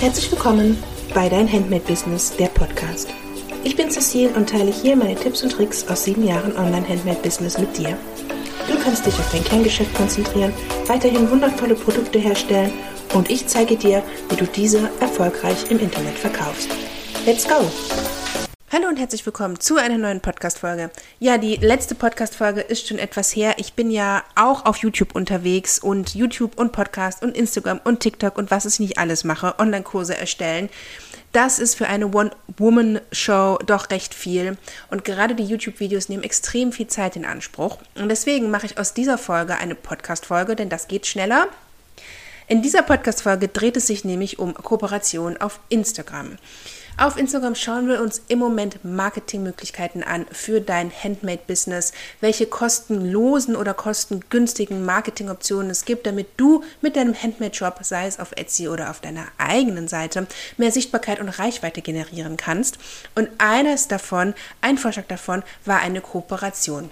Herzlich willkommen bei Dein Handmade Business, der Podcast. Ich bin Cecile und teile hier meine Tipps und Tricks aus sieben Jahren Online-Handmade-Business mit dir. Du kannst dich auf dein Kerngeschäft konzentrieren, weiterhin wundervolle Produkte herstellen und ich zeige dir, wie du diese erfolgreich im Internet verkaufst. Let's go! Hallo und herzlich willkommen zu einer neuen Podcast-Folge. Ja, die letzte Podcast-Folge ist schon etwas her. Ich bin ja auch auf YouTube unterwegs und YouTube und Podcast und Instagram und TikTok und was ich nicht alles mache, Online-Kurse erstellen. Das ist für eine One-Woman-Show doch recht viel. Und gerade die YouTube-Videos nehmen extrem viel Zeit in Anspruch. Und deswegen mache ich aus dieser Folge eine Podcast-Folge, denn das geht schneller. In dieser Podcast-Folge dreht es sich nämlich um Kooperation auf Instagram. Auf Instagram schauen wir uns im Moment Marketingmöglichkeiten an für dein Handmade-Business, welche kostenlosen oder kostengünstigen Marketingoptionen es gibt, damit du mit deinem Handmade-Shop, sei es auf Etsy oder auf deiner eigenen Seite, mehr Sichtbarkeit und Reichweite generieren kannst. Und eines davon, ein Vorschlag davon, war eine Kooperation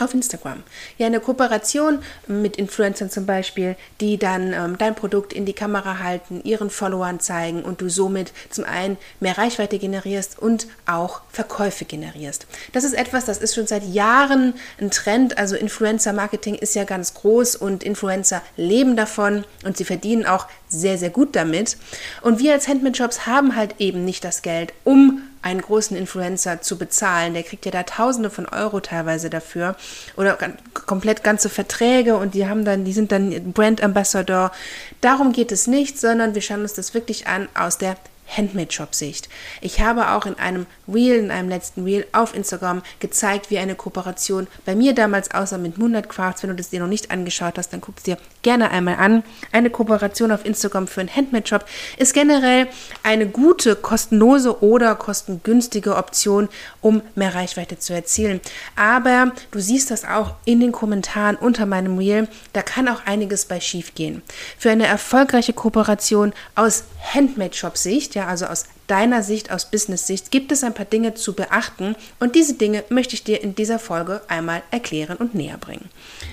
auf Instagram. Ja, eine Kooperation mit Influencern zum Beispiel, die dann ähm, dein Produkt in die Kamera halten, ihren Followern zeigen und du somit zum einen mehr Reichweite generierst und auch Verkäufe generierst. Das ist etwas, das ist schon seit Jahren ein Trend. Also Influencer-Marketing ist ja ganz groß und Influencer leben davon und sie verdienen auch sehr, sehr gut damit. Und wir als Handmade-Shops haben halt eben nicht das Geld, um einen großen Influencer zu bezahlen. Der kriegt ja da Tausende von Euro teilweise dafür oder komplett ganze Verträge und die haben dann, die sind dann Brand Ambassador. Darum geht es nicht, sondern wir schauen uns das wirklich an aus der Handmade-Shop-Sicht. Ich habe auch in einem Reel, in einem letzten Reel auf Instagram gezeigt, wie eine Kooperation bei mir damals aussah mit Moonlight Crafts. Wenn du das dir noch nicht angeschaut hast, dann guck es dir gerne einmal an. Eine Kooperation auf Instagram für einen Handmade-Shop ist generell eine gute, kostenlose oder kostengünstige Option, um mehr Reichweite zu erzielen. Aber du siehst das auch in den Kommentaren unter meinem Reel. Da kann auch einiges bei schief gehen. Für eine erfolgreiche Kooperation aus Handmade-Shop-Sicht, ja, also aus deiner Sicht, aus Business-Sicht, gibt es ein paar Dinge zu beachten und diese Dinge möchte ich dir in dieser Folge einmal erklären und näher bringen.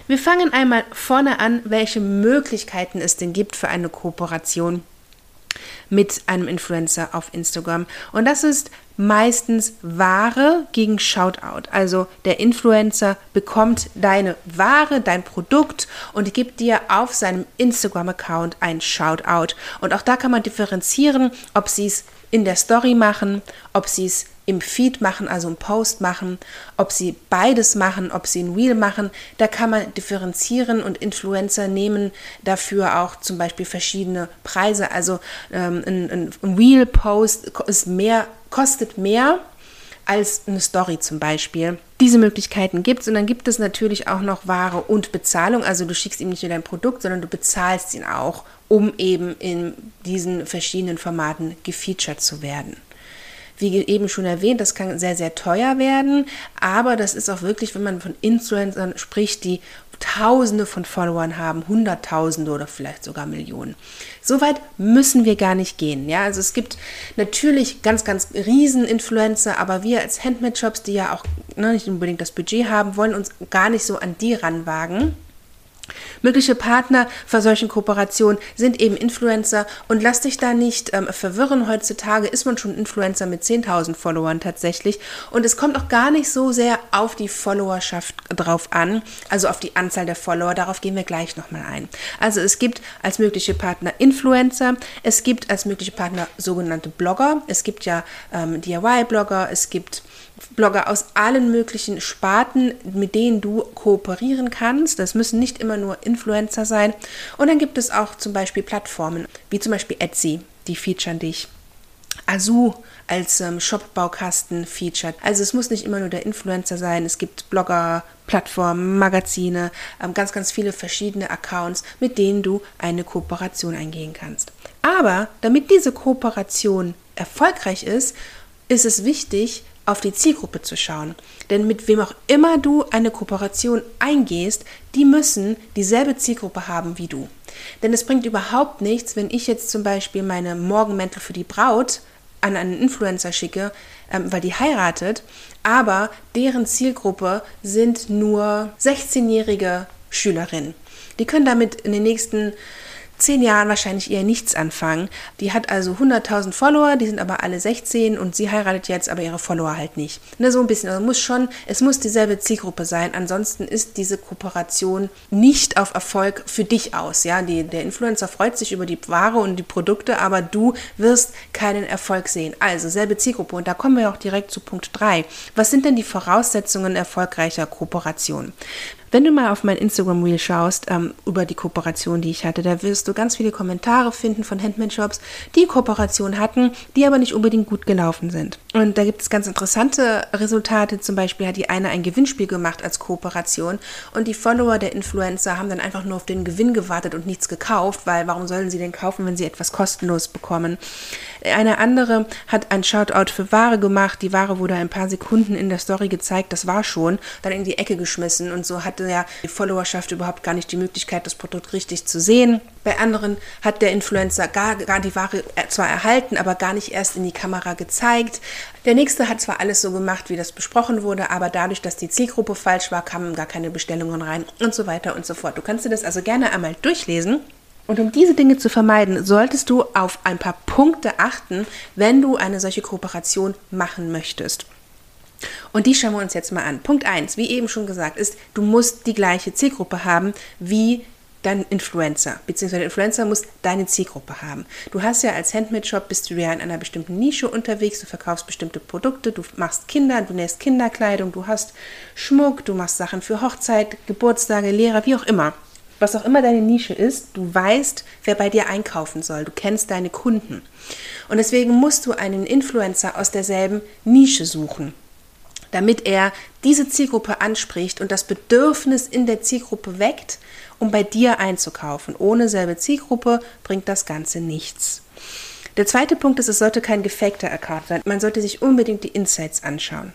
Wir fangen einmal vorne an, welche Möglichkeiten es denn gibt für eine Kooperation mit einem Influencer auf Instagram. Und das ist meistens Ware gegen Shoutout. Also der Influencer bekommt deine Ware, dein Produkt und gibt dir auf seinem Instagram-Account ein Shoutout. Und auch da kann man differenzieren, ob sie es in der Story machen, ob sie es im Feed machen, also im Post machen, ob sie beides machen, ob sie ein Reel machen, da kann man differenzieren und Influencer nehmen dafür auch zum Beispiel verschiedene Preise. Also ähm, ein, ein Reel-Post ist mehr, kostet mehr als eine Story zum Beispiel. Diese Möglichkeiten gibt es und dann gibt es natürlich auch noch Ware und Bezahlung. Also du schickst ihm nicht nur dein Produkt, sondern du bezahlst ihn auch, um eben in diesen verschiedenen Formaten gefeatured zu werden. Wie eben schon erwähnt, das kann sehr, sehr teuer werden, aber das ist auch wirklich, wenn man von Influencern spricht, die Tausende von Followern haben, Hunderttausende oder vielleicht sogar Millionen. So weit müssen wir gar nicht gehen. Ja, also es gibt natürlich ganz, ganz riesen Influencer, aber wir als Handmade-Shops, die ja auch ne, nicht unbedingt das Budget haben, wollen uns gar nicht so an die ranwagen Mögliche Partner für solchen Kooperationen sind eben Influencer und lass dich da nicht ähm, verwirren. Heutzutage ist man schon Influencer mit 10.000 Followern tatsächlich und es kommt auch gar nicht so sehr auf die Followerschaft drauf an, also auf die Anzahl der Follower. Darauf gehen wir gleich nochmal ein. Also es gibt als mögliche Partner Influencer, es gibt als mögliche Partner sogenannte Blogger, es gibt ja ähm, DIY-Blogger, es gibt Blogger aus allen möglichen Sparten, mit denen du kooperieren kannst. Das müssen nicht immer nur Influencer sein. Und dann gibt es auch zum Beispiel Plattformen, wie zum Beispiel Etsy, die featuren dich. Azu als ähm, Shop-Baukasten featured. Also es muss nicht immer nur der Influencer sein. Es gibt Blogger, Plattformen, Magazine, ähm, ganz, ganz viele verschiedene Accounts, mit denen du eine Kooperation eingehen kannst. Aber damit diese Kooperation erfolgreich ist, ist es wichtig, auf die Zielgruppe zu schauen. Denn mit wem auch immer du eine Kooperation eingehst, die müssen dieselbe Zielgruppe haben wie du. Denn es bringt überhaupt nichts, wenn ich jetzt zum Beispiel meine Morgenmäntel für die Braut an einen Influencer schicke, ähm, weil die heiratet, aber deren Zielgruppe sind nur 16-jährige Schülerinnen. Die können damit in den nächsten zehn Jahren wahrscheinlich eher nichts anfangen. Die hat also 100.000 Follower, die sind aber alle 16 und sie heiratet jetzt, aber ihre Follower halt nicht. Ne, so ein bisschen. Also muss schon, es muss dieselbe Zielgruppe sein. Ansonsten ist diese Kooperation nicht auf Erfolg für dich aus. Ja, die, der Influencer freut sich über die Ware und die Produkte, aber du wirst keinen Erfolg sehen. Also selbe Zielgruppe. Und da kommen wir auch direkt zu Punkt 3. Was sind denn die Voraussetzungen erfolgreicher Kooperation? Wenn du mal auf mein Instagram Reel schaust ähm, über die Kooperation, die ich hatte, da wirst du ganz viele Kommentare finden von Handmade-Shops, die Kooperation hatten, die aber nicht unbedingt gut gelaufen sind. Und da gibt es ganz interessante Resultate. Zum Beispiel hat die eine ein Gewinnspiel gemacht als Kooperation und die Follower der Influencer haben dann einfach nur auf den Gewinn gewartet und nichts gekauft, weil warum sollen sie denn kaufen, wenn sie etwas kostenlos bekommen? Eine andere hat ein Shoutout für Ware gemacht. Die Ware wurde ein paar Sekunden in der Story gezeigt, das war schon, dann in die Ecke geschmissen und so hatte ja die Followerschaft überhaupt gar nicht die Möglichkeit, das Produkt richtig zu sehen. Bei anderen hat der Influencer gar, gar die Ware zwar erhalten, aber gar nicht erst in die Kamera gezeigt. Der nächste hat zwar alles so gemacht, wie das besprochen wurde, aber dadurch, dass die Zielgruppe falsch war, kamen gar keine Bestellungen rein und so weiter und so fort. Du kannst dir das also gerne einmal durchlesen. Und um diese Dinge zu vermeiden, solltest du auf ein paar Punkte achten, wenn du eine solche Kooperation machen möchtest. Und die schauen wir uns jetzt mal an. Punkt 1, wie eben schon gesagt, ist, du musst die gleiche Zielgruppe haben wie dein Influencer, beziehungsweise der Influencer muss deine Zielgruppe haben. Du hast ja als Handmade-Shop, bist du ja in einer bestimmten Nische unterwegs, du verkaufst bestimmte Produkte, du machst Kinder, du nähst Kinderkleidung, du hast Schmuck, du machst Sachen für Hochzeit, Geburtstage, Lehrer, wie auch immer was auch immer deine Nische ist, du weißt, wer bei dir einkaufen soll. Du kennst deine Kunden. Und deswegen musst du einen Influencer aus derselben Nische suchen, damit er diese Zielgruppe anspricht und das Bedürfnis in der Zielgruppe weckt, um bei dir einzukaufen. Ohne selbe Zielgruppe bringt das Ganze nichts. Der zweite Punkt ist, es sollte kein gefakter Account sein. Man sollte sich unbedingt die Insights anschauen.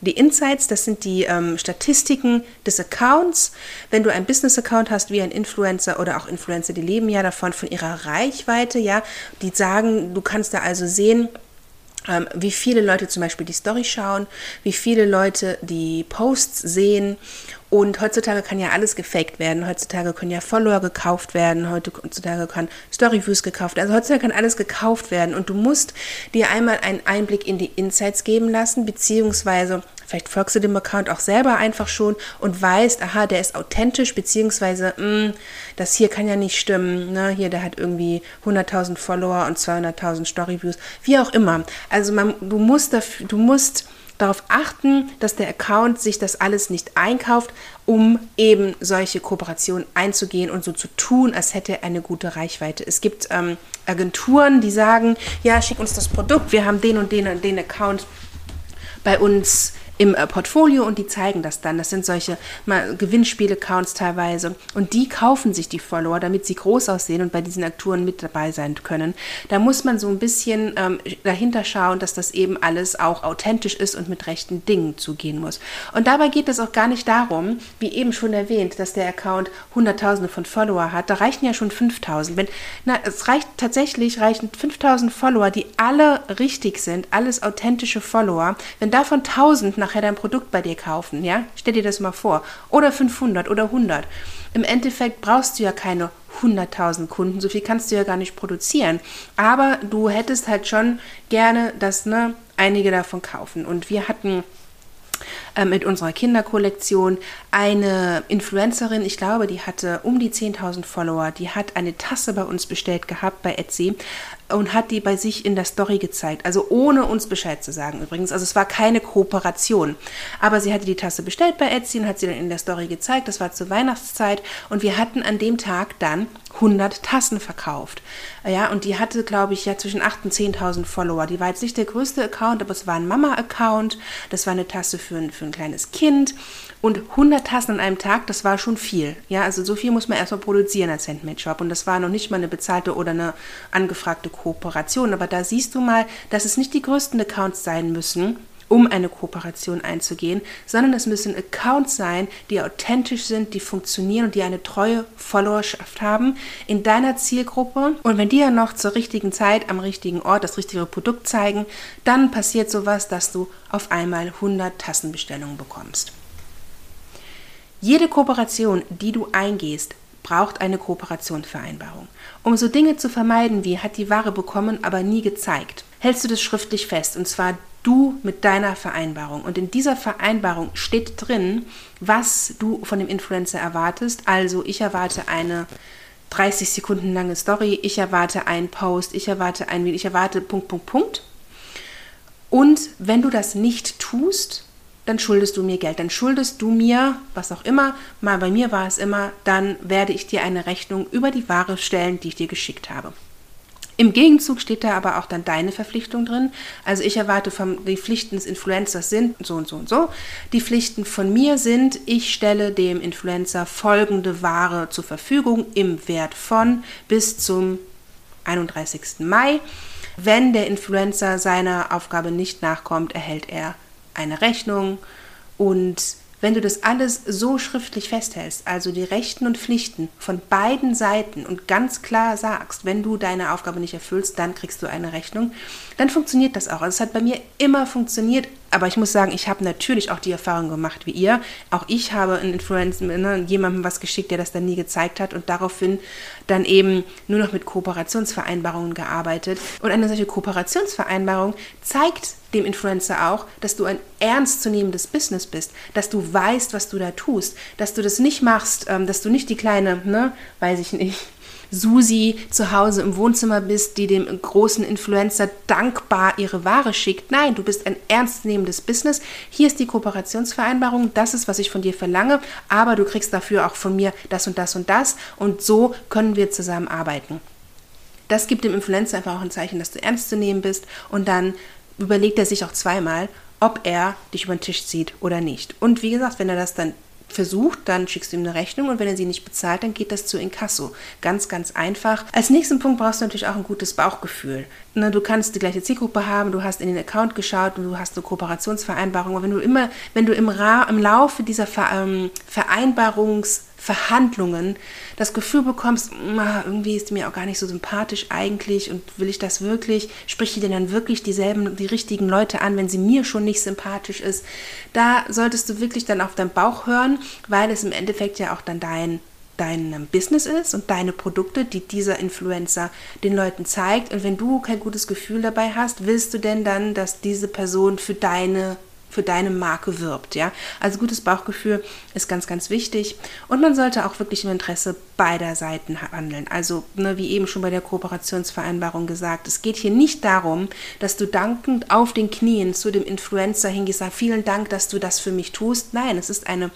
Die Insights, das sind die ähm, Statistiken des Accounts. Wenn du ein Business-Account hast, wie ein Influencer oder auch Influencer, die leben ja davon, von ihrer Reichweite, ja, die sagen, du kannst da also sehen, wie viele Leute zum Beispiel die Story schauen, wie viele Leute die Posts sehen. Und heutzutage kann ja alles gefaked werden. Heutzutage können ja Follower gekauft werden. Heutzutage kann Storyviews gekauft werden. Also heutzutage kann alles gekauft werden. Und du musst dir einmal einen Einblick in die Insights geben lassen, beziehungsweise Vielleicht folgst du dem Account auch selber einfach schon und weißt, aha, der ist authentisch, beziehungsweise, mh, hm, das hier kann ja nicht stimmen. Ne? Hier, der hat irgendwie 100.000 Follower und 200.000 Storyviews, wie auch immer. Also man, du musst dafür, du musst darauf achten, dass der Account sich das alles nicht einkauft, um eben solche Kooperationen einzugehen und so zu tun, als hätte er eine gute Reichweite. Es gibt ähm, Agenturen, die sagen, ja, schick uns das Produkt, wir haben den und den und den Account bei uns im äh, Portfolio und die zeigen das dann. Das sind solche Gewinnspiel-Accounts teilweise. Und die kaufen sich die Follower, damit sie groß aussehen und bei diesen Akturen mit dabei sein können. Da muss man so ein bisschen ähm, dahinter schauen, dass das eben alles auch authentisch ist und mit rechten Dingen zugehen muss. Und dabei geht es auch gar nicht darum, wie eben schon erwähnt, dass der Account Hunderttausende von Follower hat. Da reichen ja schon 5000. Wenn, na, es reicht tatsächlich, reichen 5000 Follower, die alle richtig sind, alles authentische Follower. Wenn davon 1000 nach nachher dein Produkt bei dir kaufen, ja? Stell dir das mal vor. Oder 500 oder 100. Im Endeffekt brauchst du ja keine 100.000 Kunden, so viel kannst du ja gar nicht produzieren. Aber du hättest halt schon gerne, dass ne, einige davon kaufen. Und wir hatten mit unserer Kinderkollektion eine Influencerin, ich glaube, die hatte um die 10.000 Follower, die hat eine Tasse bei uns bestellt gehabt bei Etsy und hat die bei sich in der Story gezeigt. Also ohne uns Bescheid zu sagen übrigens. Also es war keine Kooperation. Aber sie hatte die Tasse bestellt bei Etsy und hat sie dann in der Story gezeigt. Das war zur Weihnachtszeit und wir hatten an dem Tag dann 100 Tassen verkauft. Ja, und die hatte, glaube ich, ja zwischen 8.000 und 10.000 Follower. Die war jetzt nicht der größte Account, aber es war ein Mama-Account. Das war eine Tasse für ein, für ein kleines Kind. Und 100 Tassen an einem Tag, das war schon viel. Ja, also so viel muss man erstmal produzieren als Handmade-Shop. Und das war noch nicht mal eine bezahlte oder eine angefragte Kooperation. Aber da siehst du mal, dass es nicht die größten Accounts sein müssen, um eine Kooperation einzugehen, sondern es müssen Accounts sein, die authentisch sind, die funktionieren und die eine treue Followerschaft haben in deiner Zielgruppe. Und wenn die ja noch zur richtigen Zeit am richtigen Ort das richtige Produkt zeigen, dann passiert sowas, dass du auf einmal 100 Tassenbestellungen bekommst. Jede Kooperation, die du eingehst, braucht eine Kooperationsvereinbarung. Um so Dinge zu vermeiden wie hat die Ware bekommen, aber nie gezeigt, hältst du das schriftlich fest und zwar du mit deiner Vereinbarung. Und in dieser Vereinbarung steht drin, was du von dem Influencer erwartest. Also ich erwarte eine 30 Sekunden lange Story, ich erwarte einen Post, ich erwarte ein ich erwarte Punkt, Punkt, Punkt. Und wenn du das nicht tust, dann schuldest du mir Geld. Dann schuldest du mir, was auch immer, mal bei mir war es immer, dann werde ich dir eine Rechnung über die Ware stellen, die ich dir geschickt habe. Im Gegenzug steht da aber auch dann deine Verpflichtung drin. Also ich erwarte von die Pflichten des Influencers sind so und so und so. Die Pflichten von mir sind, ich stelle dem Influencer folgende Ware zur Verfügung im Wert von bis zum 31. Mai. Wenn der Influencer seiner Aufgabe nicht nachkommt, erhält er eine Rechnung und wenn du das alles so schriftlich festhältst, also die Rechten und Pflichten von beiden Seiten und ganz klar sagst, wenn du deine Aufgabe nicht erfüllst, dann kriegst du eine Rechnung, dann funktioniert das auch. Also es hat bei mir immer funktioniert, aber ich muss sagen, ich habe natürlich auch die Erfahrung gemacht wie ihr. Auch ich habe in Influencer ne, jemandem was geschickt, der das dann nie gezeigt hat und daraufhin dann eben nur noch mit Kooperationsvereinbarungen gearbeitet. Und eine solche Kooperationsvereinbarung zeigt dem Influencer auch, dass du ein ernstzunehmendes Business bist, dass du weißt, was du da tust, dass du das nicht machst, ähm, dass du nicht die kleine, ne, weiß ich nicht, Susi zu Hause im Wohnzimmer bist, die dem großen Influencer dankbar ihre Ware schickt. Nein, du bist ein ernstnehmendes Business. Hier ist die Kooperationsvereinbarung. Das ist, was ich von dir verlange. Aber du kriegst dafür auch von mir das und das und das. Und so können wir zusammenarbeiten. Das gibt dem Influencer einfach auch ein Zeichen, dass du ernst zu nehmen bist. Und dann überlegt er sich auch zweimal, ob er dich über den Tisch zieht oder nicht. Und wie gesagt, wenn er das dann versucht, dann schickst du ihm eine Rechnung und wenn er sie nicht bezahlt, dann geht das zu Inkasso. Ganz, ganz einfach. Als nächsten Punkt brauchst du natürlich auch ein gutes Bauchgefühl. Ne, du kannst die gleiche Zielgruppe haben, du hast in den Account geschaut und du hast eine Kooperationsvereinbarung. Aber wenn du immer, wenn du im, Ra im Laufe dieser Ver ähm, Vereinbarungs Verhandlungen das Gefühl bekommst, irgendwie ist mir auch gar nicht so sympathisch eigentlich und will ich das wirklich? Spricht die denn dann wirklich dieselben, die richtigen Leute an, wenn sie mir schon nicht sympathisch ist? Da solltest du wirklich dann auf deinen Bauch hören, weil es im Endeffekt ja auch dann dein dein Business ist und deine Produkte, die dieser Influencer den Leuten zeigt. Und wenn du kein gutes Gefühl dabei hast, willst du denn dann, dass diese Person für deine für deine Marke wirbt. Ja? Also gutes Bauchgefühl ist ganz, ganz wichtig. Und man sollte auch wirklich im Interesse beider Seiten handeln. Also, ne, wie eben schon bei der Kooperationsvereinbarung gesagt, es geht hier nicht darum, dass du dankend auf den Knien zu dem Influencer hingehst, vielen Dank, dass du das für mich tust. Nein, es ist eine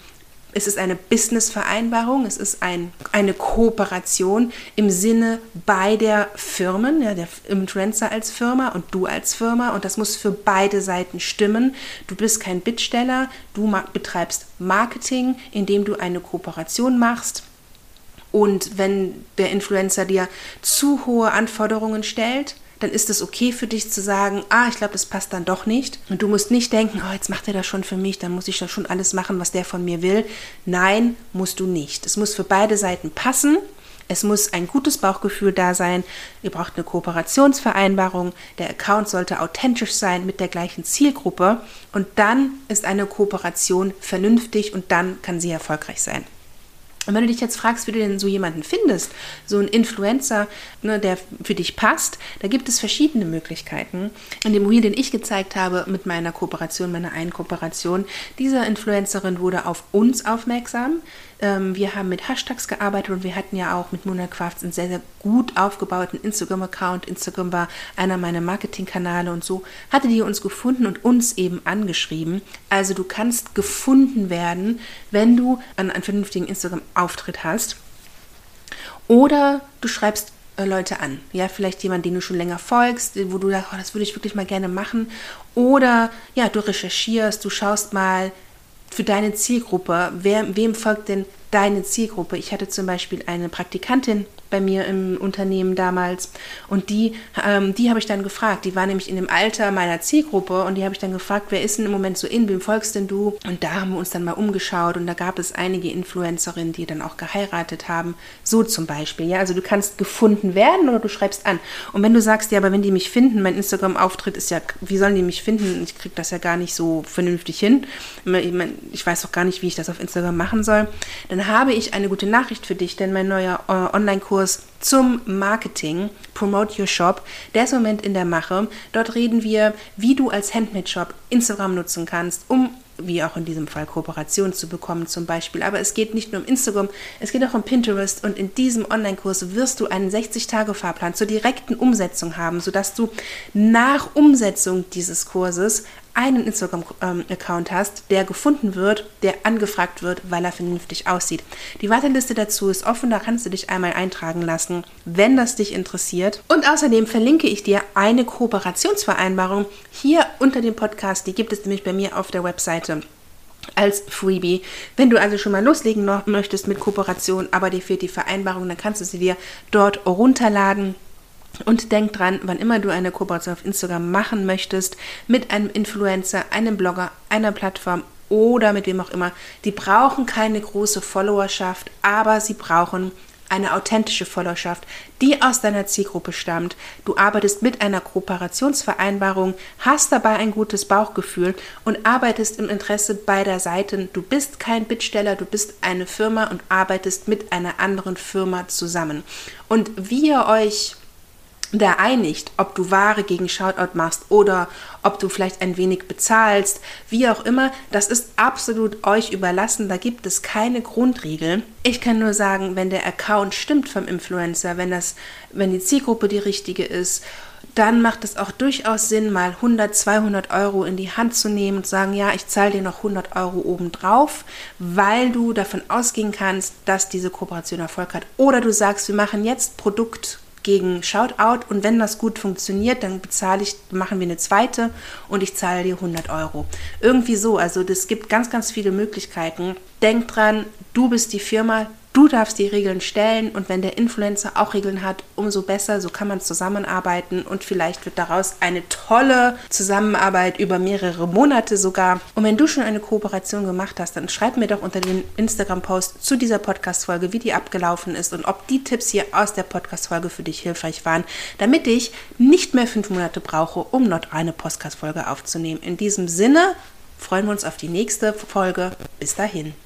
es ist eine Business-Vereinbarung, es ist ein, eine Kooperation im Sinne beider Firmen, ja, der Influencer als Firma und du als Firma und das muss für beide Seiten stimmen. Du bist kein Bittsteller, du betreibst Marketing, indem du eine Kooperation machst. Und wenn der Influencer dir zu hohe Anforderungen stellt, dann ist es okay für dich zu sagen, ah, ich glaube, das passt dann doch nicht. Und du musst nicht denken, oh, jetzt macht er das schon für mich, dann muss ich das schon alles machen, was der von mir will. Nein, musst du nicht. Es muss für beide Seiten passen. Es muss ein gutes Bauchgefühl da sein. Ihr braucht eine Kooperationsvereinbarung. Der Account sollte authentisch sein mit der gleichen Zielgruppe. Und dann ist eine Kooperation vernünftig und dann kann sie erfolgreich sein. Und wenn du dich jetzt fragst, wie du denn so jemanden findest, so einen Influencer, ne, der für dich passt, da gibt es verschiedene Möglichkeiten. In dem Reel, den ich gezeigt habe mit meiner Kooperation, meiner einen Kooperation, diese Influencerin wurde auf uns aufmerksam. Ähm, wir haben mit Hashtags gearbeitet und wir hatten ja auch mit Mona Crafts einen sehr, sehr gut aufgebauten Instagram-Account. Instagram war einer meiner Marketingkanäle und so hatte die uns gefunden und uns eben angeschrieben. Also du kannst gefunden werden, wenn du einen, einen vernünftigen Instagram-Auftritt hast. Oder du schreibst äh, Leute an. Ja, vielleicht jemand, den du schon länger folgst, wo du sagst, oh, das würde ich wirklich mal gerne machen. Oder ja, du recherchierst, du schaust mal, für deine Zielgruppe, wer, wem folgt denn deine Zielgruppe? Ich hatte zum Beispiel eine Praktikantin bei mir im Unternehmen damals. Und die, ähm, die habe ich dann gefragt. Die war nämlich in dem Alter meiner Zielgruppe und die habe ich dann gefragt, wer ist denn im Moment so in, wem folgst denn du? Und da haben wir uns dann mal umgeschaut und da gab es einige Influencerinnen, die dann auch geheiratet haben. So zum Beispiel. Ja, also du kannst gefunden werden oder du schreibst an. Und wenn du sagst, ja, aber wenn die mich finden, mein Instagram-Auftritt ist ja, wie sollen die mich finden? Ich kriege das ja gar nicht so vernünftig hin. Ich weiß auch gar nicht, wie ich das auf Instagram machen soll. Dann habe ich eine gute Nachricht für dich, denn mein neuer äh, Online-Kurs zum Marketing, Promote Your Shop, der ist im Moment in der Mache. Dort reden wir, wie du als Handmade-Shop Instagram nutzen kannst, um wie auch in diesem Fall Kooperation zu bekommen zum Beispiel. Aber es geht nicht nur um Instagram, es geht auch um Pinterest und in diesem Online-Kurs wirst du einen 60-Tage-Fahrplan zur direkten Umsetzung haben, sodass du nach Umsetzung dieses Kurses einen Instagram-Account hast, der gefunden wird, der angefragt wird, weil er vernünftig aussieht. Die Warteliste dazu ist offen, da kannst du dich einmal eintragen lassen, wenn das dich interessiert. Und außerdem verlinke ich dir eine Kooperationsvereinbarung hier unter dem Podcast. Die gibt es nämlich bei mir auf der Webseite als Freebie. Wenn du also schon mal loslegen möchtest mit Kooperation, aber dir fehlt die Vereinbarung, dann kannst du sie dir dort runterladen. Und denk dran, wann immer du eine Kooperation auf Instagram machen möchtest, mit einem Influencer, einem Blogger, einer Plattform oder mit wem auch immer, die brauchen keine große Followerschaft, aber sie brauchen eine authentische Followerschaft, die aus deiner Zielgruppe stammt. Du arbeitest mit einer Kooperationsvereinbarung, hast dabei ein gutes Bauchgefühl und arbeitest im Interesse beider Seiten. Du bist kein Bittsteller, du bist eine Firma und arbeitest mit einer anderen Firma zusammen. Und wie ihr euch da einigt, ob du Ware gegen Shoutout machst oder ob du vielleicht ein wenig bezahlst, wie auch immer, das ist absolut euch überlassen. Da gibt es keine Grundregel. Ich kann nur sagen, wenn der Account stimmt vom Influencer, wenn das, wenn die Zielgruppe die richtige ist, dann macht es auch durchaus Sinn, mal 100, 200 Euro in die Hand zu nehmen und zu sagen, ja, ich zahle dir noch 100 Euro obendrauf, weil du davon ausgehen kannst, dass diese Kooperation Erfolg hat. Oder du sagst, wir machen jetzt Produkt gegen Shoutout und wenn das gut funktioniert, dann bezahle ich, machen wir eine zweite und ich zahle dir 100 Euro. Irgendwie so, also es gibt ganz, ganz viele Möglichkeiten. Denk dran, du bist die Firma, Du darfst die Regeln stellen und wenn der Influencer auch Regeln hat, umso besser. So kann man zusammenarbeiten und vielleicht wird daraus eine tolle Zusammenarbeit über mehrere Monate sogar. Und wenn du schon eine Kooperation gemacht hast, dann schreib mir doch unter den Instagram-Post zu dieser Podcast-Folge, wie die abgelaufen ist und ob die Tipps hier aus der Podcast-Folge für dich hilfreich waren, damit ich nicht mehr fünf Monate brauche, um noch eine Podcast-Folge aufzunehmen. In diesem Sinne freuen wir uns auf die nächste Folge. Bis dahin.